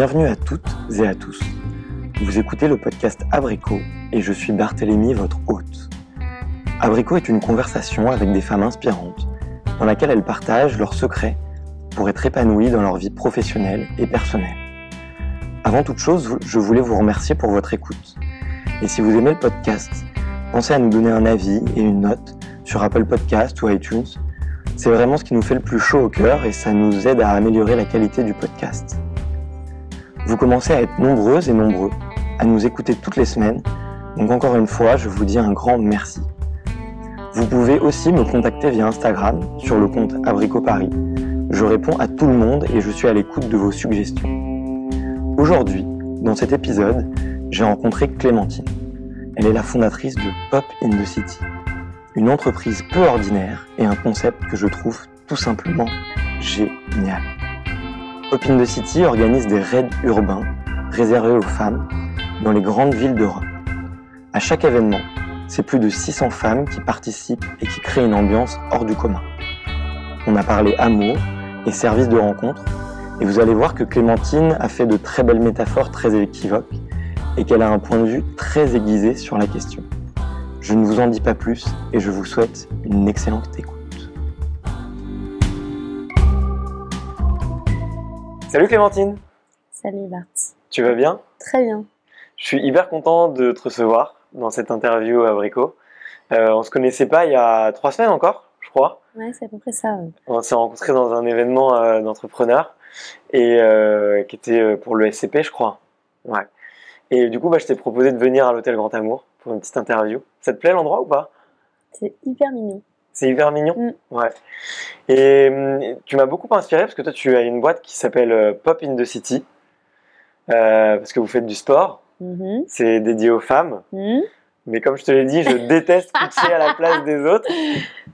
Bienvenue à toutes et à tous. Vous écoutez le podcast Abricot et je suis Barthélémy, votre hôte. Abricot est une conversation avec des femmes inspirantes dans laquelle elles partagent leurs secrets pour être épanouies dans leur vie professionnelle et personnelle. Avant toute chose, je voulais vous remercier pour votre écoute. Et si vous aimez le podcast, pensez à nous donner un avis et une note sur Apple Podcast ou iTunes. C'est vraiment ce qui nous fait le plus chaud au cœur et ça nous aide à améliorer la qualité du podcast. Vous commencez à être nombreuses et nombreux à nous écouter toutes les semaines, donc encore une fois, je vous dis un grand merci. Vous pouvez aussi me contacter via Instagram sur le compte Abricot Paris. Je réponds à tout le monde et je suis à l'écoute de vos suggestions. Aujourd'hui, dans cet épisode, j'ai rencontré Clémentine. Elle est la fondatrice de Pop in the City, une entreprise peu ordinaire et un concept que je trouve tout simplement génial. Pop in the City organise des raids urbains réservés aux femmes dans les grandes villes d'Europe. À chaque événement, c'est plus de 600 femmes qui participent et qui créent une ambiance hors du commun. On a parlé amour et services de rencontre, et vous allez voir que Clémentine a fait de très belles métaphores très équivoques et qu'elle a un point de vue très aiguisé sur la question. Je ne vous en dis pas plus et je vous souhaite une excellente écoute. Salut Clémentine Salut Bart. Tu vas bien? Très bien. Je suis hyper content de te recevoir dans cette interview à Brico. Euh, on se connaissait pas il y a trois semaines encore, je crois. Ouais, c'est à peu près ça. On s'est rencontrés dans un événement euh, d'entrepreneurs et euh, qui était euh, pour le SCP, je crois. Ouais. Et du coup, bah, je t'ai proposé de venir à l'hôtel Grand Amour pour une petite interview. Ça te plaît l'endroit ou pas? C'est hyper mignon. C'est hyper mignon. Mm. Ouais. Et hum, tu m'as beaucoup inspiré parce que toi, tu as une boîte qui s'appelle euh, Pop in the City. Euh, parce que vous faites du sport. Mhm. C'est dédié aux femmes. Mhm. Mais comme je te l'ai dit, je déteste pitcher à la place des autres.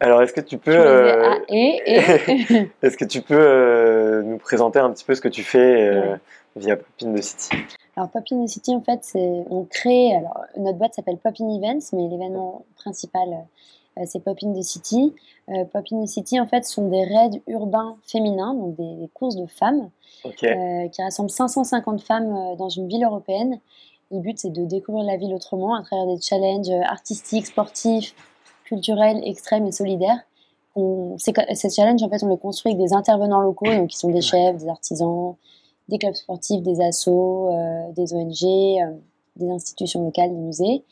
Alors, est-ce que tu peux, euh, ah, est-ce que tu peux euh, nous présenter un petit peu ce que tu fais Ouais. via Pop in the City? Alors, Pop in the City, en fait, c'est on crée. Alors, notre boîte s'appelle Pop in Events, mais l'événement principal, c'est Pop in the City. Euh, Pop in the City, en fait, sont des raids urbains féminins, donc des, des courses de femmes, euh, qui rassemblent 550 femmes euh, dans une ville européenne. Le but, c'est de découvrir la ville autrement à travers des challenges euh, artistiques, sportifs, culturels, extrêmes et solidaires. On, ces, ces challenges, en fait, on les construit avec des intervenants locaux, donc qui sont des chefs, des artisans, des clubs sportifs, des assos, euh, des ONG, euh, des institutions locales, des musées.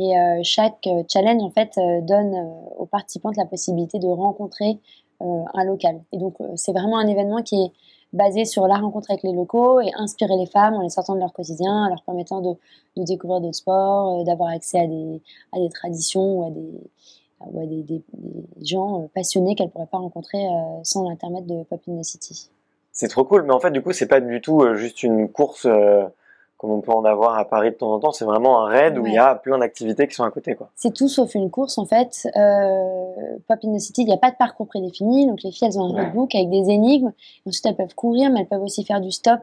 Et euh, chaque euh, challenge, en fait, euh, donne aux participantes la possibilité de rencontrer un local. Et donc, c'est vraiment un événement qui est basé sur la rencontre avec les locaux et inspirer les femmes en les sortant de leur quotidien, en leur permettant de, découvrir d'autres sports, d'avoir accès à des, à des traditions ou à des, ou à des, des- gens passionnés qu'elles ne pourraient pas rencontrer sans l'intermède de Pop in the City. C'est trop cool. Mais en fait, du coup, c'est pas du tout juste une course comme on peut en avoir à Paris de temps en temps. C'est vraiment un raid où il y a plein d'activités qui sont à côté, quoi. C'est tout sauf une course en fait. Euh, Pop in the City, il n'y a pas de parcours prédéfini, donc les filles elles ont un Ouais. roadbook avec des énigmes. Ensuite elles peuvent courir, mais elles peuvent aussi faire du stop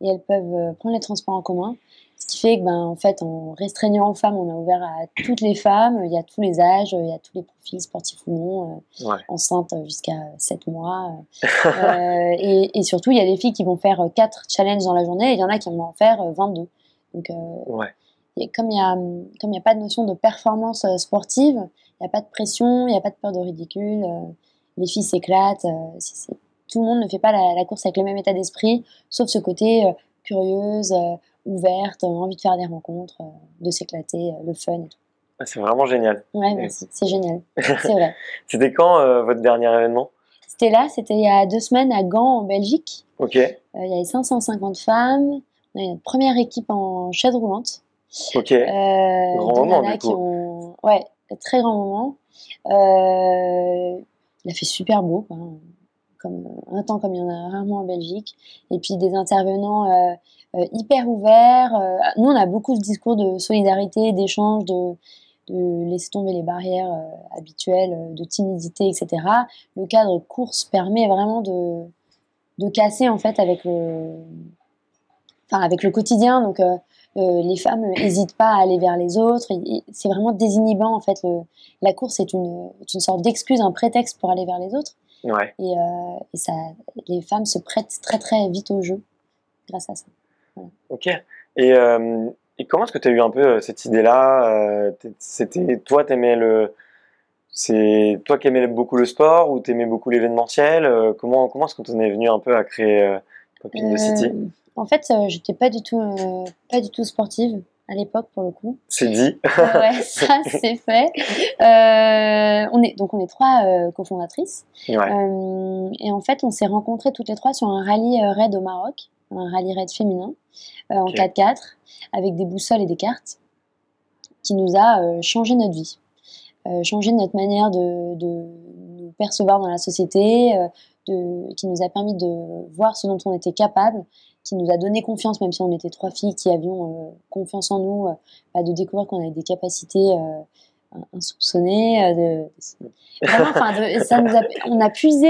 et elles peuvent euh, prendre les transports en commun. Ce qui fait que ben en fait en restreignant aux femmes, on a ouvert à toutes les femmes. Il y a tous les âges, il y a tous les profils sportifs ou non, euh, Ouais. enceintes jusqu'à 7 mois. euh. Euh, et, et surtout il y a des filles qui vont faire 4 challenges dans la journée et il y en a qui vont en faire euh, 22. Donc euh, Ouais. et comme il n'y a, comme il y a pas de notion de performance euh, sportive, il n'y a pas de pression, il n'y a pas de peur de ridicule, euh, les filles s'éclatent, euh, tout le monde ne fait pas la, la course avec le même état d'esprit, sauf ce côté euh, curieuse, euh, ouverte, euh, envie de faire des rencontres, euh, de s'éclater, euh, le fun et tout. Ah, C'est vraiment génial. Ouais, merci, c'est génial, c'est vrai. C'était quand euh, votre dernier événement? C'était là, c'était il y a deux semaines à Gand, en Belgique. Ok. Euh, il y avait 550 femmes, on a notre première équipe en chaise roulante. Ok. Euh, Grand moment, du qui coup. ont... Ouais, très grand moment. Il a fait super beau, quoi, comme un temps comme il y en a rarement en Belgique. Et puis des intervenants hyper ouverts. Euh, nous, on a beaucoup de discours de solidarité, d'échange, de, de laisser tomber les barrières euh, habituelles, euh, de timidité, etc. Le cadre course permet vraiment de, de casser en fait avec le, enfin, avec le quotidien. Donc, euh, euh, les femmes n'hésitent pas à aller vers les autres. C'est vraiment désinhibant en fait. Le- la course est une, est une sorte d'excuse, un prétexte pour aller vers les autres. Ouais. Et, euh, et ça, les femmes se prêtent très très vite au jeu grâce à ça. Ok. Et, et comment est-ce que tu as eu un peu cette idée-là C'était toi, t'aimais le c'est toi qui aimais beaucoup le sport ou t'aimais beaucoup l'événementiel Comment comment est-ce qu'on en est venu un peu à créer Popin City En fait, j'étais pas du tout pas du tout sportive à l'époque pour le coup. C'est dit. ouais, ça c'est fait. Euh, on est donc on est trois euh, cofondatrices. Euh, et en fait, on s'est rencontrées toutes les trois sur un rallye raid au Maroc, un rallye raid féminin en 4x4 avec des boussoles et des cartes qui nous a changé notre vie, changé notre manière de, de, nous percevoir dans la société, de, qui nous a permis de voir ce dont on était capable qui nous a donné confiance, même si on était trois filles qui avions euh, confiance en nous, euh, bah, de découvrir qu'on avait des capacités euh, insoupçonnées. De, ça nous a, on a puisé,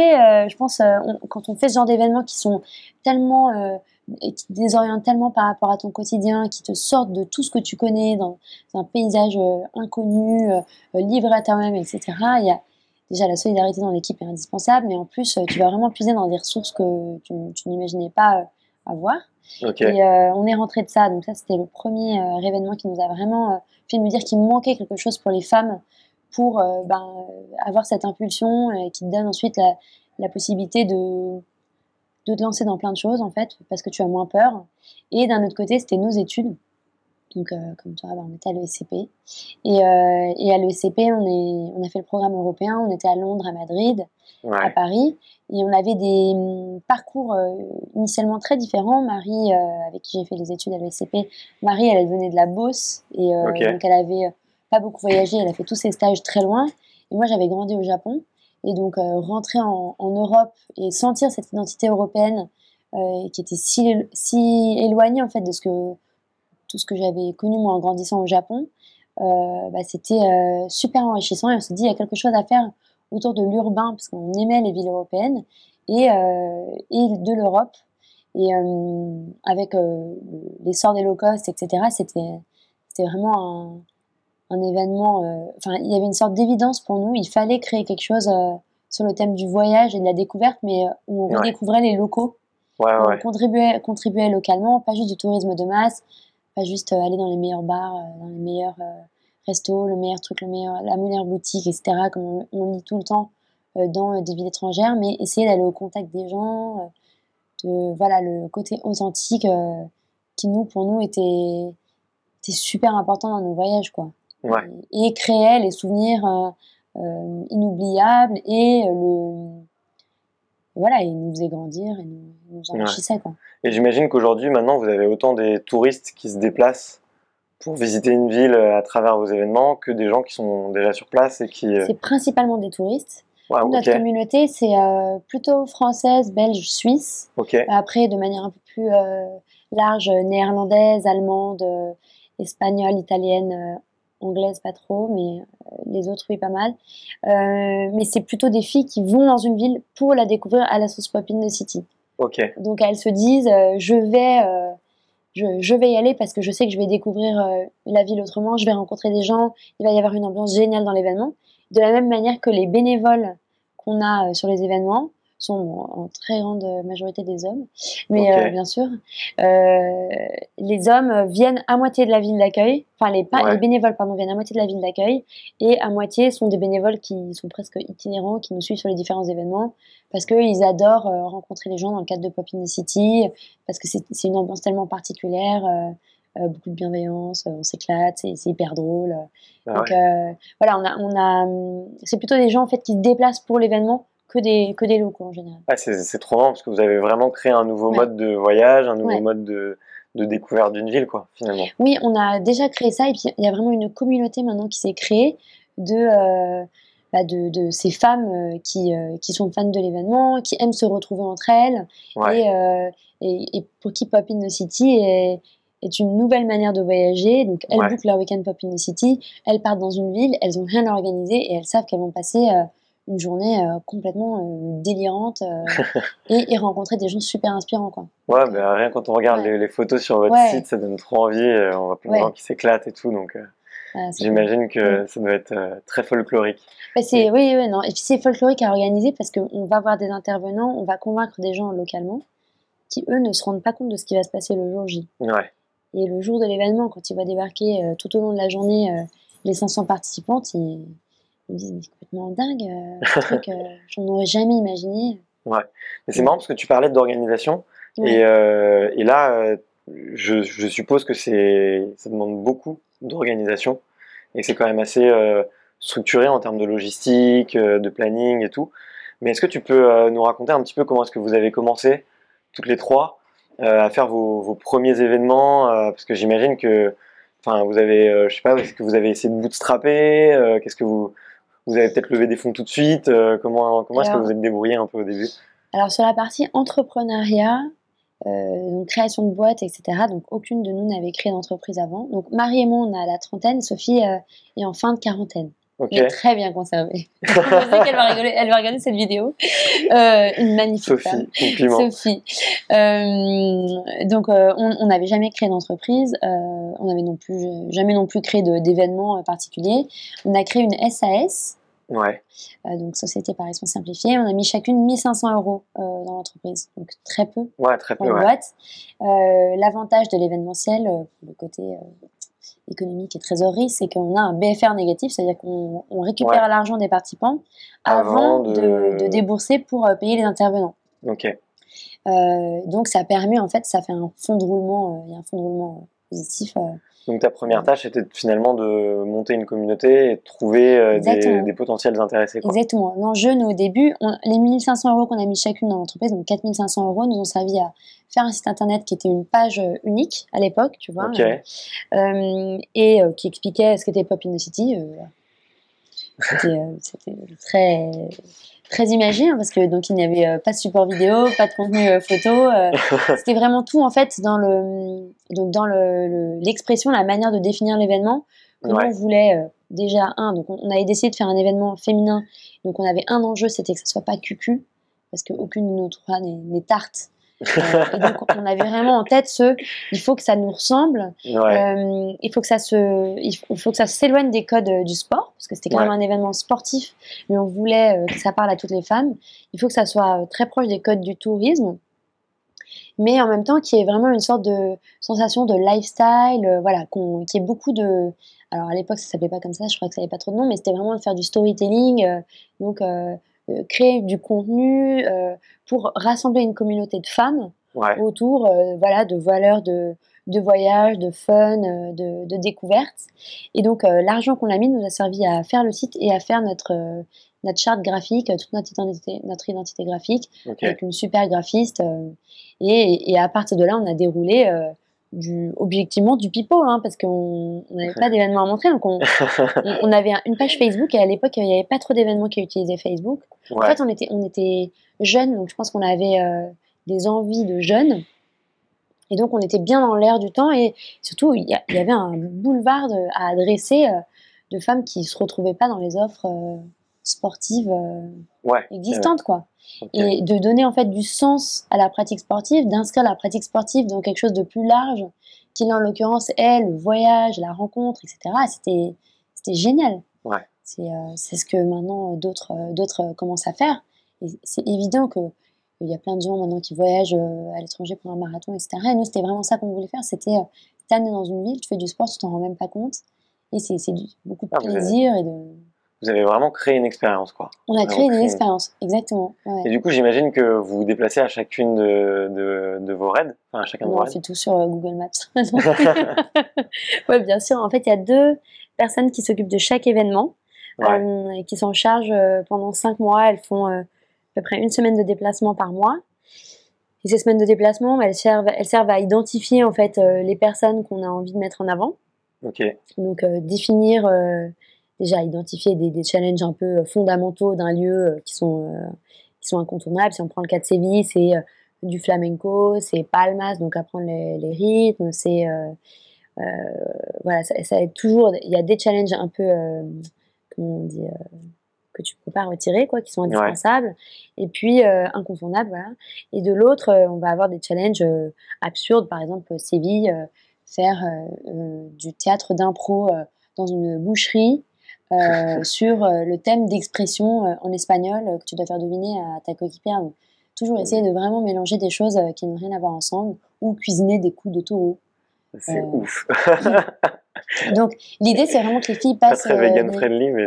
je pense, quand on fait ce genre d'événements qui sont tellement qui te désorientent tellement par rapport à ton quotidien, qui te sortent de tout ce que tu connais dans, un paysage inconnu, livré à toi-même, etc. Il y a déjà la solidarité dans l'équipe est indispensable, mais en plus, tu vas vraiment puiser dans des ressources que tu, tu n'imaginais pas à voir. Et euh, on est rentré de ça. Donc ça, c'était le premier euh, événement qui nous a vraiment euh, fait nous dire qu'il manquait quelque chose pour les femmes pour ben, avoir cette impulsion et qui te donne ensuite la, la, possibilité de, de te lancer dans plein de choses en fait parce que tu as moins peur. Et d'un autre côté, c'était nos études. Donc, comme toi, ben, on était à l'ESCP. Et, et, à l'ESCP, on, on a fait le programme européen. On était à Londres, à Madrid, à Paris. Et on avait des hum, parcours euh, initialement très différents. Marie, euh, avec qui j'ai fait les études à l'ESCP, Marie, elle, venait de la Beauce. Et euh, donc, elle avait pas beaucoup voyagé. Elle a fait tous ses stages très loin. Et moi, j'avais grandi au Japon. Et donc, rentrer en, Europe et sentir cette identité européenne qui était si, si éloignée, en fait, de ce que, tout ce que j'avais connu, moi, en grandissant au Japon, bah, c'était super enrichissant. Et on s'est dit, il y a quelque chose à faire autour de l'urbain, parce qu'on aimait les villes européennes, et, euh, et de l'Europe. Et euh, avec euh, l'essor des low cost, etc., c'était vraiment un, événement. Enfin, il y avait une sorte d'évidence pour nous. Il fallait créer quelque chose sur le thème du voyage et de la découverte, mais où on redécouvrait les locaux. Ouais, ouais. On contribuait, contribuait localement, pas juste du tourisme de masse, pas juste aller dans les meilleurs bars, dans les meilleurs resto, le meilleur truc, le meilleur, la meilleure boutique, etc., comme on, lit tout le temps euh, dans euh, des villes étrangères, mais essayer d'aller au contact des gens, euh, de, voilà, le côté authentique qui, nous, pour nous, était, était, super important dans nos voyages, quoi. Et, créer les souvenirs inoubliables et le voilà, il nous faisait grandir et nous, nous enrichissait. Quoi. Et j'imagine qu'aujourd'hui, maintenant, vous avez autant des touristes qui se déplacent pour visiter une ville euh, à travers vos événements que des gens qui sont déjà sur place et qui... Euh, c'est principalement des touristes. Notre communauté, c'est euh, plutôt française, belge, suisse. Après, de manière un peu plus large, néerlandaise, allemande, espagnole, italienne, anglaise, pas trop, mais les autres, oui, pas mal. mais c'est plutôt des filles qui vont dans une ville pour la découvrir à la sauce popine de City. Donc elles se disent, je vais je, vais y aller parce que je sais que je vais découvrir euh, la ville autrement, je vais rencontrer des gens, il va y avoir une ambiance géniale dans l'événement. De la même manière que les bénévoles qu'on a euh, sur les événements sont en très grande majorité des hommes, mais euh, bien sûr, les hommes viennent à moitié de la ville d'accueil, enfin les, les bénévoles pardon viennent à moitié de la ville d'accueil et à moitié sont des bénévoles qui sont presque itinérants, qui nous suivent sur les différents événements parce qu'ils adorent euh, rencontrer les gens dans le cadre de Pop in the City, parce que c'est une ambiance tellement particulière, euh, euh, beaucoup de bienveillance, on s'éclate, c'est hyper drôle. Ah Donc voilà, on a, on a, hum, c'est plutôt des gens en fait qui se déplacent pour l'événement que des, que des locaux en général. c'est trop marrant parce que vous avez vraiment créé un nouveau mode de voyage, un nouveau mode de, de découverte d'une ville, quoi, finalement. Oui, on a déjà créé ça et puis il y a vraiment une communauté maintenant qui s'est créée de, bah, de, ces femmes euh, qui, euh, qui sont fans de l'événement, qui aiment se retrouver entre elles euh, et, et, pour qui Pop in the City est, est une nouvelle manière de voyager. Donc elles bouclent leur week-end Pop in the City, elles partent dans une ville, elles ont rien organisé et elles savent qu'elles vont passer une journée complètement délirante et, rencontrer des gens super inspirants. Quoi. Ouais, mais rien quand on regarde les, photos sur votre site, ça donne trop envie. on voit plein de gens qui s'éclatent et tout. Donc, ah, J'imagine que ça doit être euh, très folklorique. Bah, c'est, oui, oui, non. Et puis c'est folklorique à organiser parce qu'on va voir des intervenants, on va convaincre des gens localement. qui eux ne se rendent pas compte de ce qui va se passer le jour J. Ouais. Et le jour de l'événement, quand il va débarquer euh, tout au long de la journée euh, les 500 participantes, ils, ils me disent mais c'est complètement dingue, euh, un truc, euh, j'en aurais jamais imaginé. Mais c'est marrant parce que tu parlais d'organisation. Ouais. Et, euh, et là, euh, je, je suppose que c'est, ça demande beaucoup d'organisation et que c'est quand même assez euh, structuré en termes de logistique, euh, de planning et tout. Mais est-ce que tu peux euh, nous raconter un petit peu comment est-ce que vous avez commencé, toutes les trois, euh, à faire vos, vos premiers événements euh, Parce que j'imagine que, enfin, vous avez, euh, je sais pas, est-ce que vous avez essayé de bootstrapper euh, Qu'est-ce que vous, vous avez peut-être levé des fonds tout de suite euh, Comment, comment est-ce que vous êtes débrouillé un peu au début? Alors sur la partie entrepreneuriat, euh, donc création de boîtes, etc. Donc aucune de nous n'avait créé d'entreprise avant. Donc Marie et moi, on a la trentaine, Sophie euh, est en fin de quarantaine. Ok. Elle est très bien conservée. Je sais qu'elle va rigoler, elle va regarder cette vidéo. Euh, une magnifique femme. Sophie, compliment. Sophie. Euh, donc, euh, on n'avait jamais créé d'entreprise, on n'avait non plus jamais non plus créé d'événements particuliers. On a créé une SAS, Ouais. donc Société par Action Simplifiée. On a mis chacune 1500 euros dans l'entreprise, donc très peu Ouais, très peu. Ouais. boîte. L'avantage de l'événementiel, le côté économique et trésorerie, c'est qu'on a un BFR négatif, c'est-à-dire qu'on on récupère l'argent des participants avant, Avant de- de... de débourser pour euh, payer les intervenants. Ok. Euh, donc ça permet en fait, ça fait un fond de roulement, euh, il y a un fond de roulement positif. euh. Donc ta première tâche était finalement de monter une communauté et de trouver euh, des, potentiels intéressés. Quoi. Exactement. L'enjeu, nous, au début, on- les 1500 euros qu'on a mis chacune dans l'entreprise, donc 4500 euros, nous ont servi à faire un site internet qui était une page euh, unique à l'époque, tu vois, euh, et euh, qui expliquait ce qu'était Pop in the City. euh, c'était très très imagé hein, parce que donc il n'y avait euh, pas de support vidéo, pas de contenu euh, photo. euh, C'était vraiment tout en fait dans le donc dans le- le- l'expression, la manière de définir l'événement. que nous, Ouais. on voulait déjà un. Donc on, on avait décidé de faire un événement féminin. Donc on avait un enjeu, c'était que ça soit pas cucu parce qu'aucune de nos trois n'est n'est tarte. Euh, et donc on avait vraiment en tête ce, il faut que ça nous ressemble. Ouais. Euh, il faut que ça se, il faut, que ça s'éloigne des codes euh, du sport, parce que c'était quand Ouais. même un événement sportif, mais on voulait que ça parle à toutes les femmes. Il faut que ça soit très proche des codes du tourisme, mais en même temps qu'il y ait vraiment une sorte de sensation de lifestyle, euh, voilà, qu'on, qu'il y ait beaucoup de, alors à l'époque ça s'appelait pas comme ça, je crois que ça n'avait pas trop de nom, mais c'était vraiment de faire du storytelling, euh, donc euh, créer du contenu euh, pour rassembler une communauté de femmes ouais. autour euh, voilà, de valeurs de, de voyage, de fun, euh, de, de découverte. Et donc, euh, l'argent qu'on a mis nous a servi à faire le site et à faire notre, euh, notre charte graphique, euh, toute notre identité, notre identité graphique, avec une super graphiste. euh, et, et à partir de là, on a déroulé euh, du, objectivement du pipeau, hein, parce qu'on on n'avait pas d'événements à montrer. Donc, on, on- on avait un- une page Facebook et à l'époque, il n'y avait pas trop d'événements qui utilisaient Facebook. En fait, on était, on était jeunes, donc je pense qu'on avait euh, des envies de jeunes. Et donc, on était bien dans l'air du temps. Et surtout, il y, avait un boulevard de- à adresser euh, de femmes qui ne se retrouvaient pas dans les offres euh, sportives Ouais. existantes, quoi. Et de donner en fait du sens à la pratique sportive, d'inscrire la pratique sportive dans quelque chose de plus large, qui en l'occurrence est le voyage, la rencontre, etc. C'était, c'était génial. Ouais. C'est, euh, c'est ce que maintenant euh, d'autres, euh, d'autres commencent à faire. Et c'est évident que il y a plein de gens maintenant qui voyagent à l'étranger pour un marathon, etc. Et nous, c'était vraiment ça qu'on voulait faire. C'était, t'es dans une ville, tu fais du sport, tu t'en rends même pas compte. Et c'est, c'est du- beaucoup de Ah, plaisir et de... Vous avez vraiment créé une expérience, quoi. On a créé une créé- expérience, exactement. ouais. Et du coup, j'imagine que vous vous déplacez à chacune de, de, de vos raids, enfin à chacun de vos on raids. fait tout sur euh, Google Maps. ouais, bien sûr. En fait, il y a deux personnes qui s'occupent de chaque événement, Ouais. euh, et qui s'en chargent euh, pendant cinq mois. Elles font euh, à peu près une semaine de déplacement par mois. Et ces semaines de déplacement, elles servent, elles servent à identifier en fait euh, les personnes qu'on a envie de mettre en avant. Ok. Donc définir, déjà identifier des, des challenges un peu euh, fondamentaux d'un lieu euh, qui, sont, euh, qui sont incontournables. Si on prend le cas de Séville, c'est du flamenco, c'est palmas, donc apprendre les, les rythmes, c'est... euh, voilà, ça, toujours, il y a des challenges un peu, euh, comment on dit, euh, que tu peux pas retirer, quoi, qui sont indispensables, et puis incontournables, voilà. Et de l'autre, on va avoir des challenges absurdes, par exemple Séville, faire du théâtre d'impro dans une boucherie sur euh, le thème d'expression euh, en espagnol euh, que tu dois faire deviner à ta coéquipière. Donc, toujours essayer de vraiment mélanger des choses qui n'ont rien à voir ensemble ou cuisiner des coups de taureau. C'est ouf. Donc l'idée c'est vraiment que les filles passent. Pas très vegan friendly, mais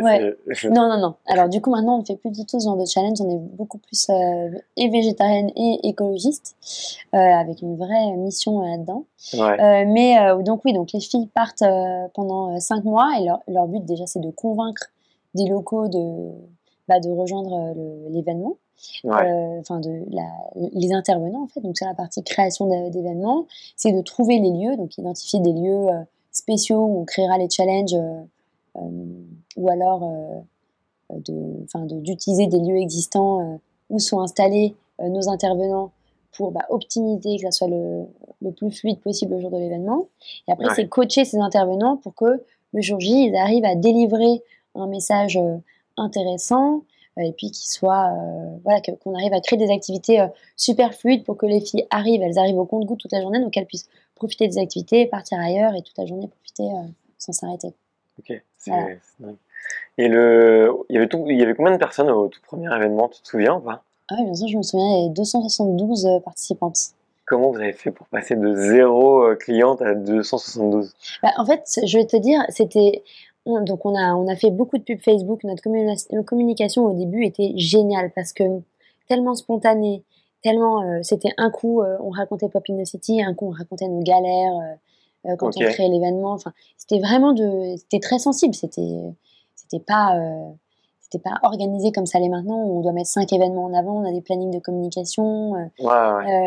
Non, non, non. Alors du coup maintenant on ne fait plus du tout ce genre de challenge, on est beaucoup plus et végétarienne et écologiste, avec une vraie mission là-dedans. mais donc oui, donc les filles partent pendant cinq mois et leur, leur but déjà c'est de convaincre des locaux de, bah, de rejoindre l'événement. enfin de la, les intervenants en fait donc c'est la partie création d'événements c'est de trouver les lieux donc identifier des lieux spéciaux où on créera les challenges euh, euh, ou alors euh, d'utiliser des lieux existants où sont installés nos intervenants pour bah, optimiser que ça soit le, le, plus fluide possible au jour de l'événement. Et après, c'est coacher ces intervenants pour que le jour J, ils arrivent à délivrer un message intéressant et puis soit, voilà, qu'on arrive à créer des activités super fluides pour que les filles arrivent, elles arrivent au compte-goutte toute la journée, donc elles puissent profiter des activités, partir ailleurs et toute la journée profiter euh, sans s'arrêter. Ok, c'est Et le, il y avait tout, il y avait combien de personnes au tout premier événement, tu te souviens ou pas? Ah oui, bien sûr, je me souviens, il y avait 272 euh, participantes. Comment vous avez fait pour passer de zéro euh, cliente à 272 bah, En fait, je vais te dire, c'était donc on a, on a fait beaucoup de pubs Facebook. Notre communication au début était géniale parce que tellement spontanée, tellement euh, c'était un coup euh, on racontait Pop in the City, un coup on racontait nos galères euh, quand on créait l'événement. Enfin, c'était vraiment de, c'était très sensible. C'était, c'était pas, c'était pas organisé comme ça l'est maintenant. on doit mettre cinq événements en avant, on a des plannings de communication.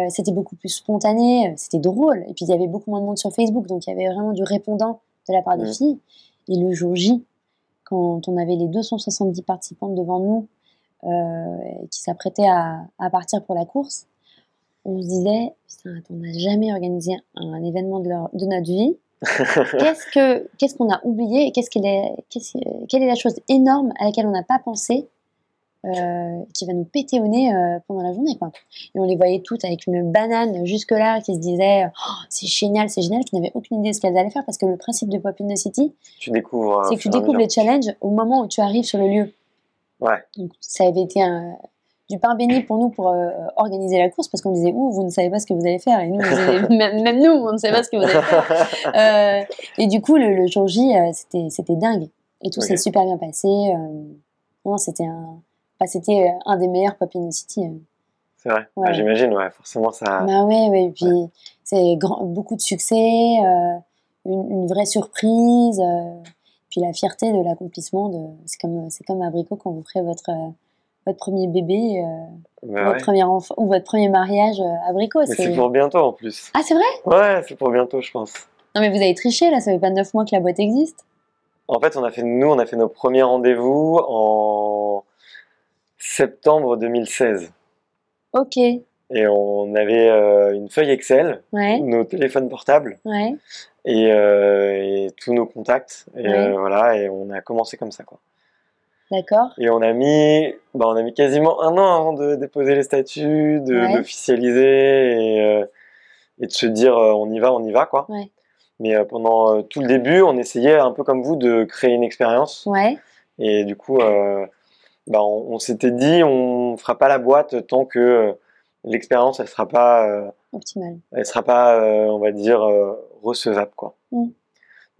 c'était beaucoup plus spontané, c'était drôle. Et puis il y avait beaucoup moins de monde sur Facebook, donc il y avait vraiment du répondant de la part des mm. filles. Et le jour J, quand on avait les 270 participantes devant nous, euh, qui s'apprêtaient à, à, partir pour la course, on se disait, putain, on n'a jamais organisé un, événement de, leur, de, notre vie. qu'est-ce que qu'est-ce qu'on a oublié et qu'est-ce qu'elle est, quelle est la chose énorme à laquelle on n'a pas pensé euh, qui va nous péter au nez euh, pendant la journée quoi. Et on les voyait toutes avec une banane jusque là qui se disaient oh, c'est génial, c'est génial, qui n'avaient aucune idée de ce qu'elles allaient faire parce que le principe de Pop in the City, découvres, c'est que tu découvres les challenges au moment où tu arrives sur le lieu. Donc, ça avait été un, du pain béni pour nous pour euh, organiser la course parce qu'on disait ouh vous ne savez pas ce que vous allez faire. Et nous même, nous on ne savait pas ce que vous allez faire. Euh, et du coup le, jour J euh, c'était c'était dingue. Et tout s'est super bien passé non c'était un c'était un des meilleurs Pop in City c'est vrai. Ah, j'imagine ouais forcément ça bah ouais ouais et puis c'est beaucoup de succès une, une, vraie surprise puis la fierté de l'accomplissement de c'est comme c'est comme abricot quand vous ferez votre euh, votre premier bébé euh, bah votre premier enfant ou votre premier mariage euh, abricot c'est pour bientôt en plus. Ah c'est vrai? Ouais c'est pour bientôt je pense. Non mais vous avez triché là ça fait pas neuf mois que la boîte existe? En fait on a fait nous on a fait nos premiers rendez-vous en septembre 2016 ok et on avait une feuille Excel, nos téléphones portables. Ouais et, euh, et, tous nos contacts. Et euh, voilà, et on a commencé comme ça, quoi. D'accord. Et on a mis, bah, on a mis quasiment un an avant de déposer les statuts, d'officialiser et, euh, et, de se dire on y va, on y va, quoi. Mais pendant tout le début, on essayait un peu comme vous de créer une expérience. Ouais. Et du coup, bah, on, on s'était dit on fera pas la boîte tant que l'expérience elle sera pas optimale. Elle sera pas, on va dire recevable quoi. Mm.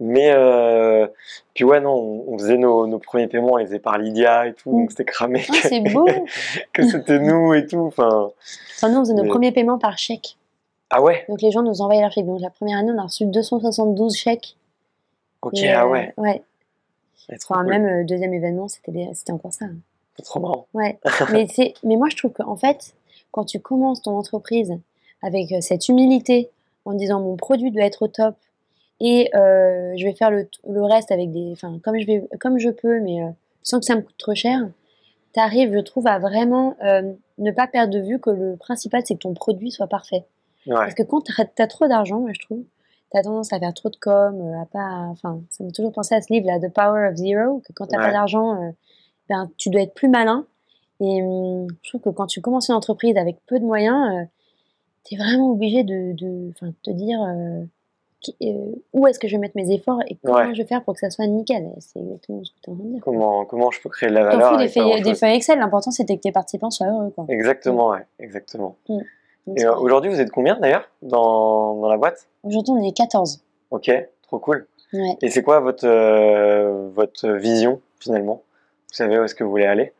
Mais euh, puis ouais non, on, faisait nos, nos, premiers paiements, ils faisaient par Lydia et tout, donc mm. c'était cramé. Ah, c'est beau. que c'était nous et tout. Enfin. nous on faisait nos premiers paiements par chèque. Ah ouais? Donc les gens nous envoyaient leur chèque. Donc la première année on a reçu 272 chèques. Ok ah ouais. Euh, ouais. Enfin, même euh, deuxième événement c'était c'était encore ça. C'est trop marrant. Ouais. mais c'est mais moi je trouve qu'en fait quand tu commences ton entreprise avec cette humilité en disant mon produit doit être au top et euh, je vais faire le, reste avec des, enfin comme je vais, comme je peux, mais euh, sans que ça me coûte trop cher. Tu arrives, je trouve, à vraiment euh, ne pas perdre de vue que le principal c'est que ton produit soit parfait. Parce que quand tu as, trop d'argent, moi je trouve, tu as tendance à faire trop de com, à pas, enfin ça m'a toujours pensé à ce livre là, The Power of Zero, que quand tu n'as pas d'argent, ben, tu dois être plus malin. Et hum, je trouve que quand tu commences une entreprise avec peu de moyens, tu es vraiment obligé de, de, te dire, euh, où est-ce que je vais mettre mes efforts et comment je vais faire pour que ça soit nickel. C'est exactement ce que tu en train de dire. Comment, comment je peux créer de la valeur des, feuilles, des feuilles Excel, l'important c'était que tes participants soient heureux. Quoi. Exactement, ouais, exactement. Mm. Et aujourd'hui, vous êtes combien d'ailleurs dans, dans la boîte? Aujourd'hui, on est 14. Ok, trop cool. Et c'est quoi votre, euh, votre vision finalement? Vous savez où est-ce que vous voulez aller?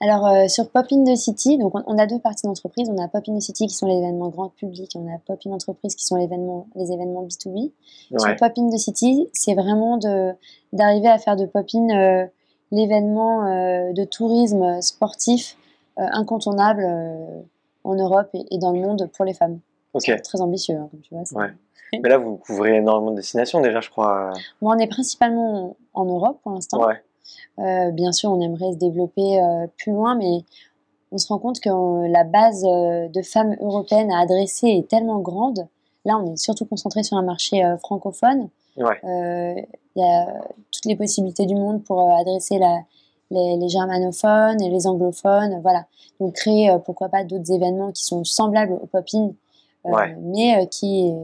Alors euh, sur Pop in the City, donc on, a deux parties d'entreprise. On a Pop in the City qui sont les événements grand public, et on a Pop in Entreprise qui sont les événements, les événements B2B. Sur Pop in the City, c'est vraiment d'arriver à faire de Pop in euh, l'événement de tourisme sportif incontournable en Europe et, dans le monde pour les femmes. C'est très ambitieux, hein, comme tu vois. Mais là, vous couvrez énormément de destinations déjà, je crois. Moi, on est principalement en Europe pour l'instant. Euh, bien sûr, on aimerait se développer euh, plus loin, mais on se rend compte que euh, la base de femmes européennes à adresser est tellement grande. Là, on est surtout concentré sur un marché francophone. Il y a toutes les possibilités du monde pour adresser la, les, germanophones et les anglophones. Voilà. Donc, créer, pourquoi pas, d'autres événements qui sont semblables au pop-in, mais qui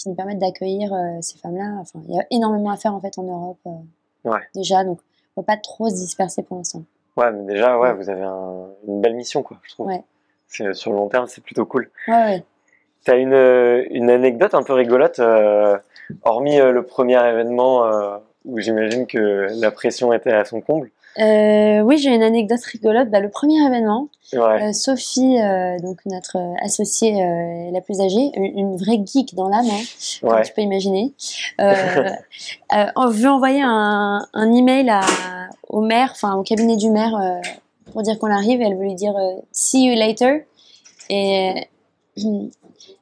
qui nous permettent d'accueillir euh, ces femmes-là. Enfin, il y a énormément à faire en fait en Europe euh, déjà, donc pas trop se disperser pour l'instant. Ouais, mais déjà, ouais, vous avez une belle mission, quoi, je trouve. Ouais. Sur le long terme, c'est plutôt cool. Ouais, ouais. Tu as une, une, anecdote un peu rigolote, euh, hormis le premier événement où j'imagine que la pression était à son comble. Euh, oui, j'ai une anecdote rigolote. Bah, le premier événement, euh, Sophie, euh, donc notre associée la plus âgée, une, vraie geek dans l'âme, hein, comme tu peux imaginer, on veut envoyer un, un email à, au maire, enfin au cabinet du maire, pour dire qu'on arrive. Et elle veut lui dire see you later. Et elle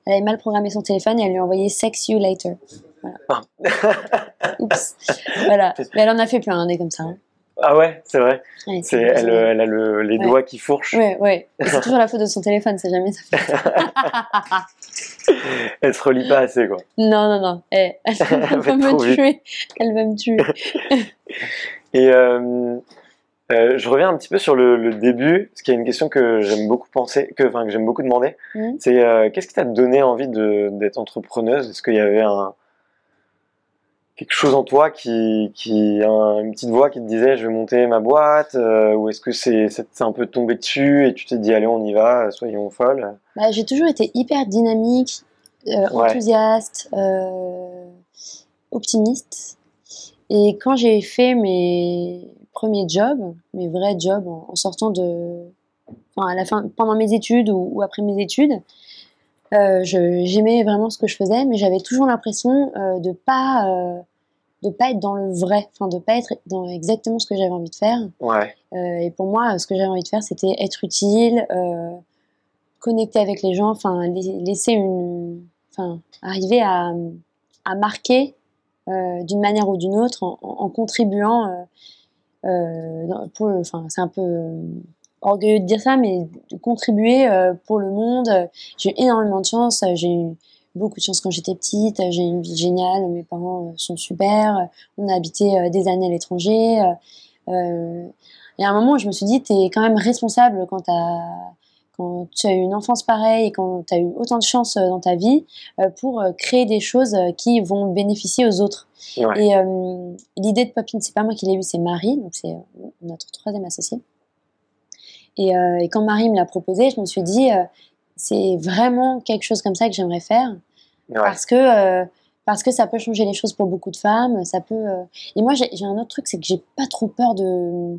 avait mal programmé son téléphone et elle lui a envoyé sex you later. Voilà. Ah. Oups. Voilà. Mais elle en a fait plein, des comme ça. Hein. Ah ouais, c'est vrai. c'est, elle, elle, a le, les doigts qui fourchent. Ouais, ouais. c'est toujours la faute de son téléphone, c'est jamais faute. elle se relie pas assez, quoi. Non, non, non. Eh, elle, va me tuer. Elle va me tuer. Et euh, euh, je reviens un petit peu sur le, le début, parce qu'il y a une question que j'aime beaucoup penser, que, enfin, que j'aime beaucoup demander. Mmh. C'est euh, qu'est-ce qui t'a donné envie d'être entrepreneuse? Est-ce qu'il y avait un, quelque chose en toi qui, qui une petite voix qui te disait je vais monter ma boîte euh, ou est-ce que c'est c'est un peu tombé dessus et tu t'es dit allez on y va soyons folles. Bah, j'ai toujours été hyper dynamique euh, enthousiaste euh, optimiste. Et quand j'ai fait mes premiers jobs mes vrais jobs en, sortant de enfin à la fin pendant mes études ou, après mes études j'aimais vraiment ce que je faisais, mais j'avais toujours l'impression de pas de pas être dans le vrai, enfin de pas être dans exactement ce que j'avais envie de faire. Ouais. Euh, et pour moi, ce que j'avais envie de faire, c'était être utile, euh, connecter avec les gens, enfin laisser une, enfin arriver à, à marquer euh, d'une manière ou d'une autre en, en contribuant. pour, enfin c'est un peu orgueilleux de dire ça, mais de contribuer pour le monde. J'ai eu énormément de chance. J'ai eu beaucoup de chance quand j'étais petite, j'ai une vie géniale, mes parents euh, sont super, on a habité euh, des années à l'étranger. Euh, et à un moment, je me suis dit, tu es quand même responsable quand, quand tu as eu une enfance pareille et quand tu as eu autant de chance dans ta vie pour créer des choses qui vont bénéficier aux autres. Et l'idée de Popin, c'est pas moi qui l'ai eu, c'est Marie, donc c'est notre troisième associé. Et, et, quand Marie me l'a proposé, je me suis dit, c'est vraiment quelque chose comme ça que j'aimerais faire. Parce que euh, parce que ça peut changer les choses pour beaucoup de femmes ça peut euh, et moi j'ai un autre truc c'est que j'ai pas trop peur de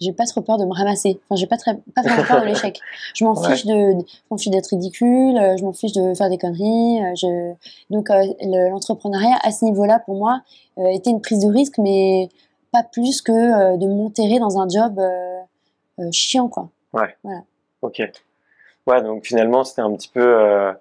j'ai pas trop peur de me ramasser. Enfin j'ai pas très pas trop peur de l'échec. Je m'en fiche de m'en fiche d'être ridicule euh, je m'en fiche de faire des conneries je donc l'entrepreneuriat à ce niveau là pour moi était une prise de risque mais pas plus que de m'enterrer dans un job chiant quoi. Ouais. Voilà. Ok Ouais, donc finalement, c'était un petit peu euh,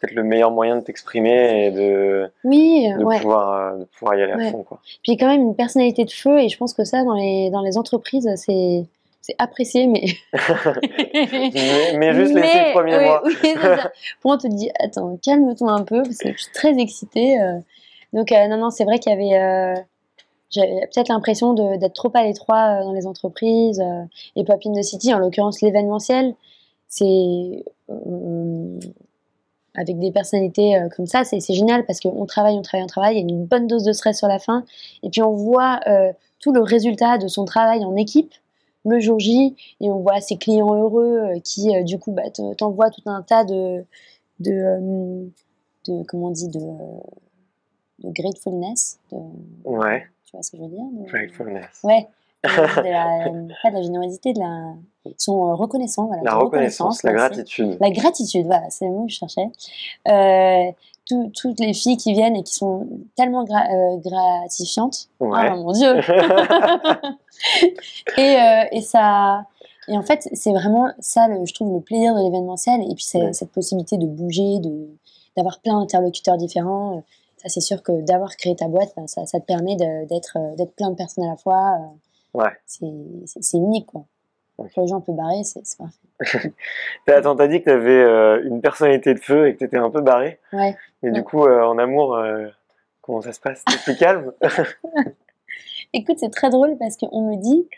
peut-être le meilleur moyen de t'exprimer et de, oui, de, pouvoir, euh, de pouvoir y aller à fond. Quoi. Puis quand même une personnalité de feu, et je pense que ça, dans les, dans les entreprises, c'est c'est apprécié, mais... mais... juste les six premiers mois. oui, ça. Pour on te dit, attends, calme-toi un peu, parce que je suis très excitée. Euh. Donc, non, non, c'est vrai qu'il y avait... J'avais peut-être l'impression d'être trop à l'étroit dans les entreprises. et Popin de City, en l'occurrence l'événementiel, c'est euh, avec des personnalités euh, comme ça, c'est génial parce qu'on travaille, on travaille, on travaille, il y a une bonne dose de stress sur la fin, et puis on voit euh, tout le résultat de son travail en équipe le jour J, et on voit ses clients heureux qui, du coup, bah, te- t'envoient tout un tas de, de, de comment on dit, de, de gratefulness, de, Ouais, tu vois ce que je veux dire de- gratefulness. Ouais, de la, pas de la générosité, de la, ils sont euh, reconnaissants, voilà. La reconnaissance, la gratitude. La gratitude, voilà, c'est le mot que je cherchais. Euh, tout- toutes les filles qui viennent et qui sont tellement gra- euh, gratifiantes. Ouais. Oh mon dieu et, euh, et ça. Et en fait, c'est vraiment ça, le, je trouve, le plaisir de l'événementiel. Et puis, Ouais. cette possibilité de bouger, de d'avoir plein d'interlocuteurs différents. Ça, c'est sûr que d'avoir créé ta boîte, ben, ça, ça te permet euh, d'être plein de personnes à la fois. Ouais. C'est unique, quoi. Pour les gens un peu barrés, c'est parfait. Attends, t'as dit que t'avais euh, une personnalité de feu et que t'étais un peu barré. Ouais. Mais du coup, euh, en amour, euh, comment ça se passe? T'es plus calme? Écoute, c'est très drôle parce qu'on me dit,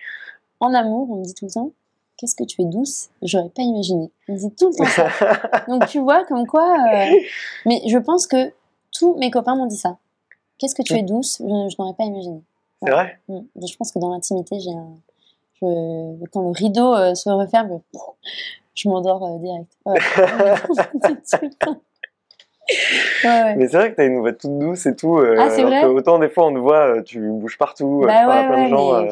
en amour, on me dit tout le temps, qu'est-ce que tu es douce J'aurais pas imaginé. On me dit tout le temps ça. Donc tu vois, comme quoi. Mais je pense que tous mes copains m'ont dit ça. Qu'est-ce que tu es douce Je, je n'aurais pas imaginé. C'est vrai? Mm. Je pense que dans l'intimité, j'ai un. je- Quand le rideau euh, se referme, je, m'endors euh, direct. Ouais. Ouais. Mais c'est vrai que t'as une voix toute douce et tout. euh, Ah, c'est alors vrai? que autant des fois on te voit, euh, tu bouges partout, Bah tu parles à plein de gens. mais-